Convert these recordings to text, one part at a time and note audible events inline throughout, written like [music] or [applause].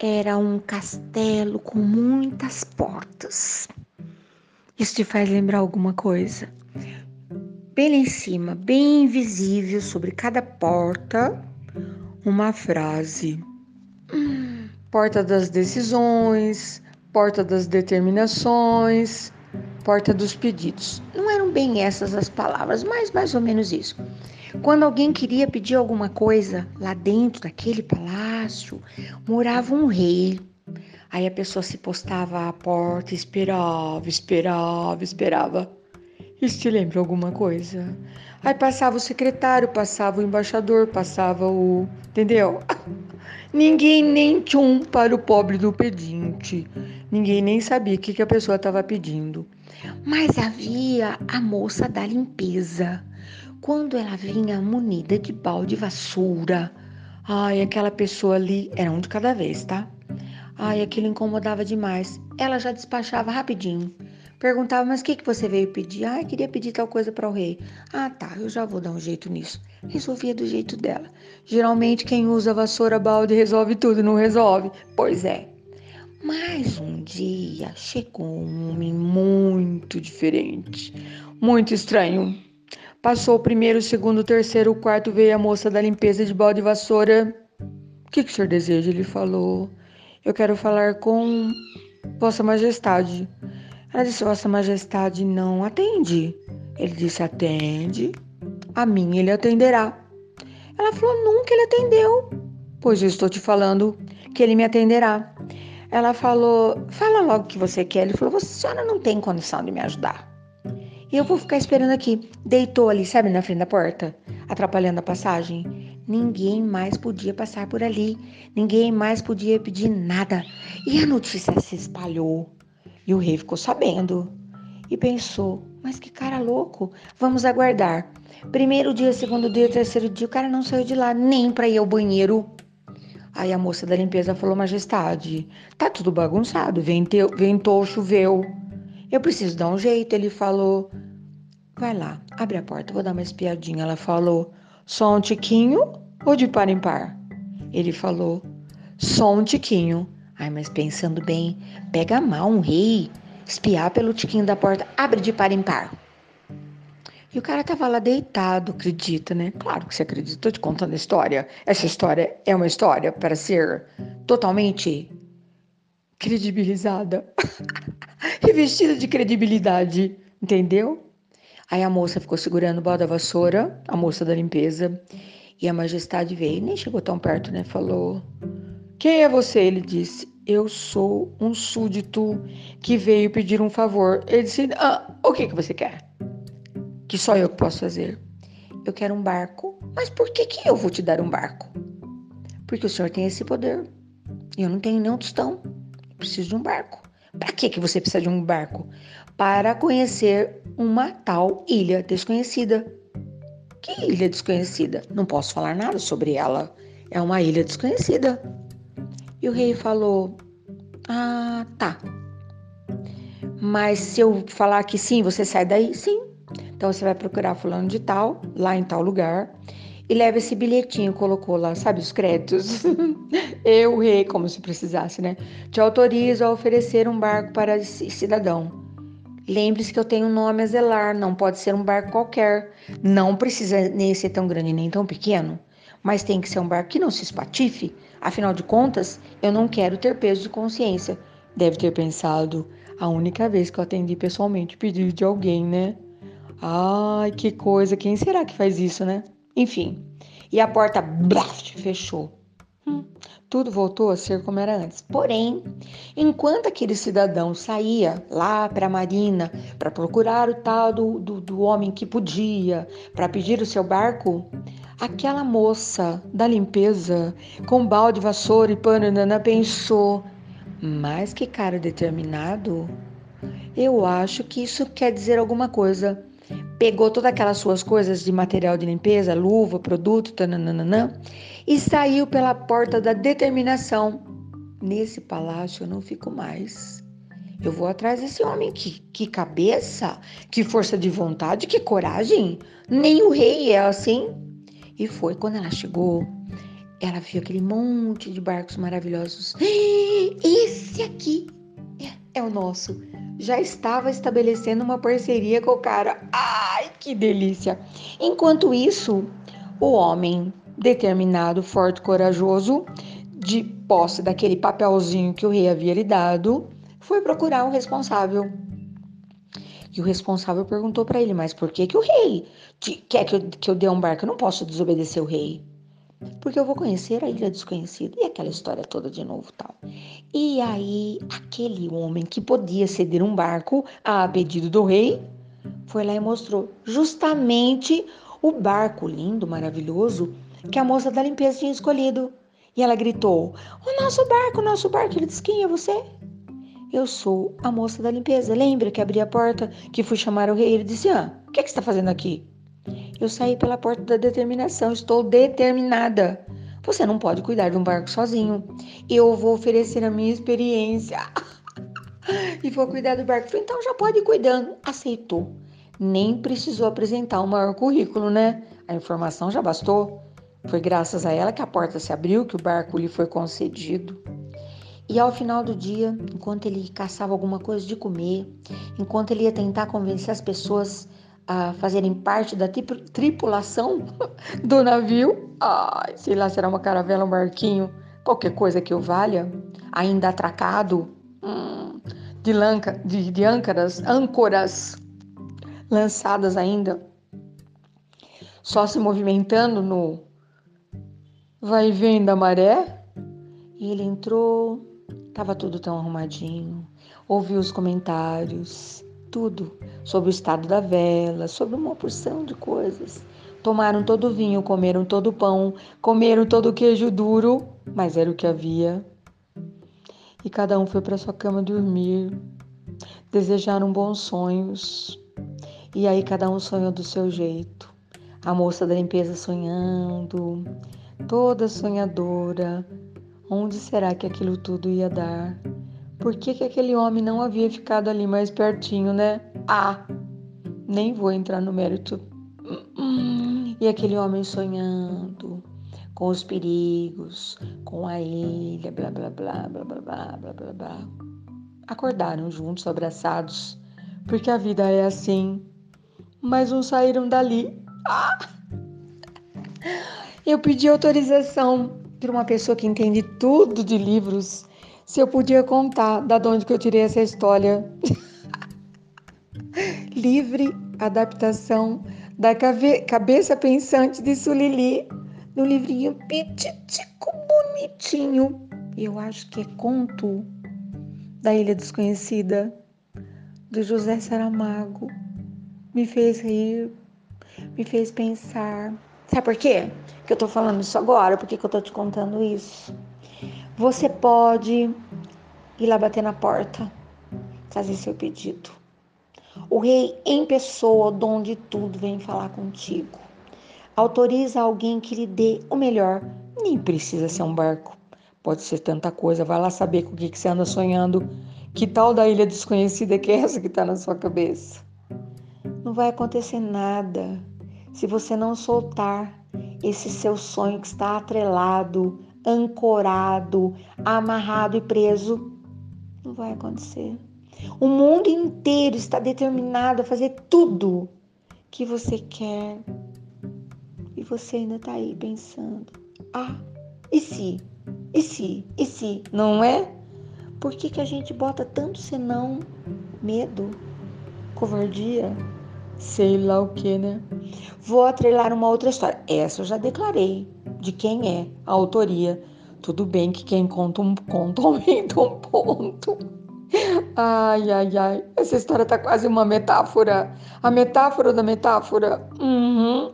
era um castelo com muitas portas. Isso te faz lembrar alguma coisa? Bem lá em cima, bem visível sobre cada porta, uma frase. Porta das decisões, porta das determinações, porta dos pedidos. Não eram bem essas as palavras, mas mais ou menos isso. Quando alguém queria pedir alguma coisa lá dentro daquele palácio, morava um rei. Aí a pessoa se postava à porta, esperava, esperava, esperava. Isso te lembra alguma coisa? Aí passava o secretário, passava o embaixador, passava o. Entendeu? [laughs] Ninguém nem tchum para o pobre do pedinte. Ninguém nem sabia o que, que a pessoa estava pedindo. Mas havia a moça da limpeza quando ela vinha munida de balde de vassoura, ai, aquela pessoa ali, era um de cada vez, tá? Ai, aquilo incomodava demais. Ela já despachava rapidinho. Perguntava, mas o que, que você veio pedir? Ah, queria pedir tal coisa para o rei. Ah, tá, eu já vou dar um jeito nisso. Resolvia do jeito dela. Geralmente quem usa vassoura balde resolve tudo, não resolve? Pois é. Mas um dia chegou um homem muito diferente, muito estranho. Passou o primeiro, o segundo, o terceiro, o quarto, veio a moça da limpeza de balde e vassoura. O que, que o senhor deseja? Ele falou. Eu quero falar com Vossa Majestade. Ela disse: Vossa Majestade não atende. Ele disse: Atende. A mim ele atenderá. Ela falou: Nunca ele atendeu. Pois eu estou te falando que ele me atenderá. Ela falou: Fala logo o que você quer. Ele falou: Você senhora não tem condição de me ajudar. E eu vou ficar esperando aqui. Deitou ali, sabe, na frente da porta, atrapalhando a passagem. Ninguém mais podia passar por ali. Ninguém mais podia pedir nada. E a notícia se espalhou. E o rei ficou sabendo. E pensou: mas que cara louco. Vamos aguardar. Primeiro dia, segundo dia, terceiro dia, o cara não saiu de lá nem para ir ao banheiro. Aí a moça da limpeza falou: Majestade, tá tudo bagunçado, ventou, ventou choveu. Eu preciso dar um jeito. Ele falou: Vai lá, abre a porta, vou dar uma espiadinha. Ela falou: Só um tiquinho ou de par em par? Ele falou: Só um tiquinho. Ai, mas pensando bem, pega mal um rei, espiar pelo tiquinho da porta, abre de par em par. E o cara tava lá deitado, acredita, né? Claro que você acredita, tô te contando a história. Essa história é uma história para ser totalmente credibilizada. [laughs] [laughs] revestida de credibilidade, entendeu? Aí a moça ficou segurando o balde da vassoura, a moça da limpeza, e a majestade veio, nem chegou tão perto, né? Falou: Quem é você? Ele disse: Eu sou um súdito que veio pedir um favor. Ele disse: ah, O que, que você quer? Que só eu posso fazer. Eu quero um barco. Mas por que, que eu vou te dar um barco? Porque o senhor tem esse poder. Eu não tenho nenhum tostão. preciso de um barco. Para que, que você precisa de um barco? Para conhecer uma tal ilha desconhecida. Que ilha desconhecida? Não posso falar nada sobre ela. É uma ilha desconhecida. E o rei falou: Ah, tá. Mas se eu falar que sim, você sai daí? Sim. Então você vai procurar fulano de tal, lá em tal lugar, e leva esse bilhetinho, colocou lá, sabe, os créditos. [laughs] Eu, rei, como se precisasse, né? Te autorizo a oferecer um barco para esse cidadão. Lembre-se que eu tenho um nome a zelar, não pode ser um barco qualquer. Não precisa nem ser tão grande nem tão pequeno, mas tem que ser um barco que não se espatife. Afinal de contas, eu não quero ter peso de consciência. Deve ter pensado, a única vez que eu atendi pessoalmente pedido de alguém, né? Ai, que coisa, quem será que faz isso, né? Enfim, e a porta blast, fechou. Hum, tudo voltou a ser como era antes. Porém, enquanto aquele cidadão saía lá para a marina para procurar o tal do, do, do homem que podia, para pedir o seu barco, aquela moça da limpeza, com balde, vassoura e pananana, pensou: mas que cara determinado. Eu acho que isso quer dizer alguma coisa pegou todas aquelas suas coisas de material de limpeza, luva, produto, tananana, e saiu pela porta da determinação. Nesse palácio eu não fico mais. Eu vou atrás desse homem. Que, que cabeça, que força de vontade, que coragem. Nem o rei é assim. E foi quando ela chegou. ela viu aquele monte de barcos maravilhosos. [gasps] Esse aqui é, o nosso. Já estava estabelecendo uma parceria com o cara. Ai, que delícia! Enquanto isso, o homem determinado, forte, corajoso, de posse daquele papelzinho que o rei havia lhe dado, foi procurar o responsável. E o responsável perguntou para ele: Mas por que, que o rei quer que eu, que eu dê um barco? Eu não posso desobedecer o rei porque eu vou conhecer a ilha desconhecida e aquela história toda de novo tal. E aí aquele homem que podia ceder um barco a pedido do rei foi lá e mostrou justamente o barco lindo, maravilhoso que a moça da limpeza tinha escolhido. E ela gritou: "O nosso barco, o nosso barco". Ele disse: "Quem é você?" Eu sou a moça da limpeza. Lembra que abri a porta, que fui chamar o rei? Ele disse: Ah, o que, é que você está fazendo aqui? Eu saí pela porta da determinação, estou determinada. Você não pode cuidar de um barco sozinho. Eu vou oferecer a minha experiência [laughs] e vou cuidar do barco. Então já pode ir cuidando. Aceitou. Nem precisou apresentar o maior currículo, né? A informação já bastou. Foi graças a ela que a porta se abriu, que o barco lhe foi concedido. E ao final do dia, enquanto ele caçava alguma coisa de comer, enquanto ele ia tentar convencer as pessoas a fazerem parte da tripulação do navio. Ai, sei lá, será uma caravela, um barquinho, qualquer coisa que o valha, ainda atracado, hum, de, lanca, de, de âncoras, âncoras lançadas ainda, só se movimentando no vai vem da maré. E ele entrou, estava tudo tão arrumadinho, ouviu os comentários, tudo sobre o estado da vela, sobre uma porção de coisas. Tomaram todo o vinho, comeram todo o pão, comeram todo o queijo duro, mas era o que havia. E cada um foi para sua cama dormir. Desejaram bons sonhos. E aí cada um sonhou do seu jeito. A moça da limpeza sonhando, toda sonhadora. Onde será que aquilo tudo ia dar? Por que, que aquele homem não havia ficado ali mais pertinho, né? Ah, nem vou entrar no mérito. E aquele homem sonhando com os perigos, com a ilha, blá blá blá blá blá blá blá blá blá. Acordaram juntos, abraçados, porque a vida é assim. Mas não saíram dali. Ah! Eu pedi autorização para uma pessoa que entende tudo de livros se eu podia contar da onde que eu tirei essa história. [laughs] Livre adaptação da cabeça pensante de Sulili, no livrinho pititico bonitinho. Eu acho que é conto da Ilha Desconhecida, do José Saramago. Me fez rir, me fez pensar. Sabe por quê que eu tô falando isso agora? Por que eu tô te contando isso? Você pode ir lá bater na porta, fazer seu pedido. O rei em pessoa, dom de tudo, vem falar contigo. Autoriza alguém que lhe dê o melhor. Nem precisa ser um barco. Pode ser tanta coisa. Vai lá saber com o que, que você anda sonhando. Que tal da ilha desconhecida que é essa que está na sua cabeça? Não vai acontecer nada se você não soltar esse seu sonho que está atrelado ancorado, amarrado e preso, não vai acontecer. O mundo inteiro está determinado a fazer tudo que você quer. E você ainda está aí pensando: ah, e se? E se? E se? Não é? Por que, que a gente bota tanto senão? Medo? Covardia? Sei lá o que, né? Vou atrelar uma outra história. Essa eu já declarei de quem é a autoria. Tudo bem que quem conta um conto [laughs] aumenta um ponto. Ai, ai, ai. Essa história tá quase uma metáfora. A metáfora da metáfora. Uhum.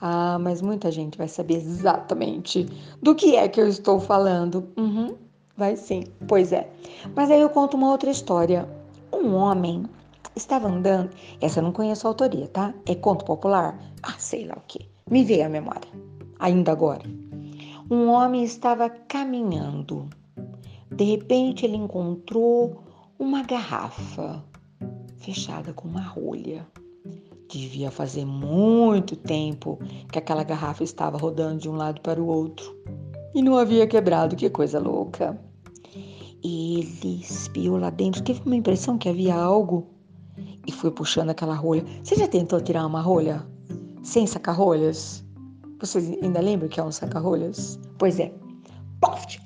Ah, mas muita gente vai saber exatamente do que é que eu estou falando. Uhum. Vai sim, pois é. Mas aí eu conto uma outra história. Um homem estava andando. Essa eu não conheço a autoria, tá? É conto popular? Ah, sei lá o que. Me veio a memória ainda agora. Um homem estava caminhando. De repente, ele encontrou uma garrafa fechada com uma rolha. Devia fazer muito tempo que aquela garrafa estava rodando de um lado para o outro. e não havia quebrado. Que coisa louca. Ele espiou lá dentro, teve uma impressão que havia algo e foi puxando aquela rolha. Você já tentou tirar uma rolha sem saca-rolhas? Você ainda lembra que é um saca-rolhas? Pois é. Pof!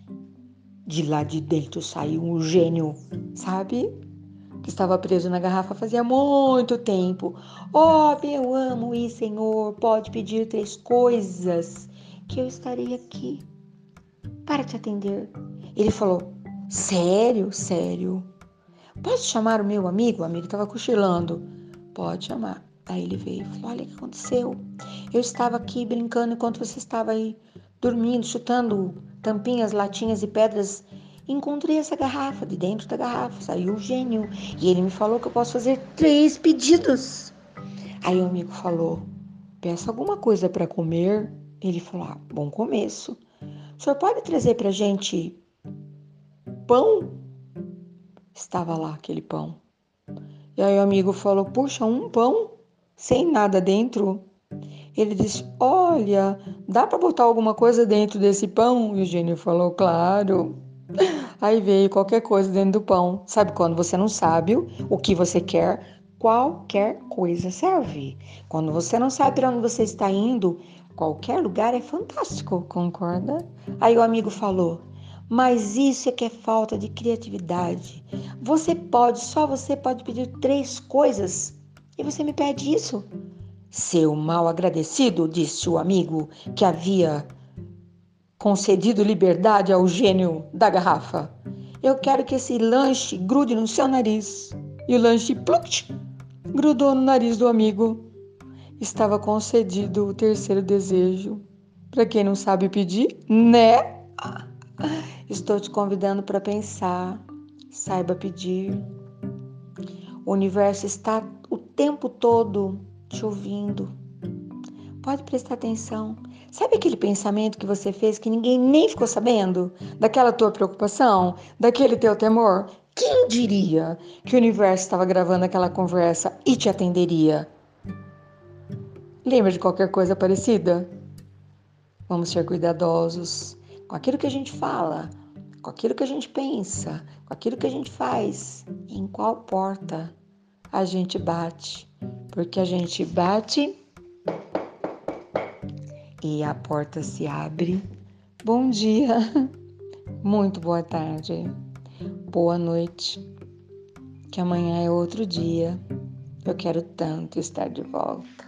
De lá de dentro saiu um gênio, sabe? Que estava preso na garrafa fazia muito tempo. Oh, meu amo e senhor, pode pedir três coisas que eu estarei aqui para te atender. Ele falou: Sério, sério. Posso chamar o meu amigo? O amigo estava cochilando. Pode chamar. Aí ele veio e falou: Olha o que aconteceu. Eu estava aqui brincando enquanto você estava aí dormindo, chutando tampinhas, latinhas e pedras. Encontrei essa garrafa de dentro da garrafa. Saiu o gênio. E ele me falou que eu posso fazer três pedidos. Aí o amigo falou: Peça alguma coisa para comer. Ele falou: ah, Bom começo. O senhor pode trazer para gente pão? Estava lá aquele pão. E aí o amigo falou: Puxa, um pão sem nada dentro? Ele disse: Olha, dá para botar alguma coisa dentro desse pão? E o gênio falou: Claro. [laughs] Aí veio qualquer coisa dentro do pão. Sabe quando você não sabe o que você quer? Qualquer coisa serve. Quando você não sabe para onde você está indo, qualquer lugar é fantástico, concorda? Aí o amigo falou: mas isso é que é falta de criatividade. Você pode, só você pode pedir três coisas e você me pede isso. Seu mal agradecido, disse o amigo que havia concedido liberdade ao gênio da garrafa. Eu quero que esse lanche grude no seu nariz. E o lanche pluct, grudou no nariz do amigo. Estava concedido o terceiro desejo. Para quem não sabe pedir, né? Estou te convidando para pensar, saiba pedir. O universo está tempo todo te ouvindo. Pode prestar atenção. Sabe aquele pensamento que você fez que ninguém nem ficou sabendo? Daquela tua preocupação? Daquele teu temor? Quem diria que o universo estava gravando aquela conversa e te atenderia? Lembra de qualquer coisa parecida? Vamos ser cuidadosos com aquilo que a gente fala, com aquilo que a gente pensa, com aquilo que a gente faz, em qual porta a gente bate, porque a gente bate e a porta se abre. Bom dia, [laughs] muito boa tarde, boa noite, que amanhã é outro dia. Eu quero tanto estar de volta.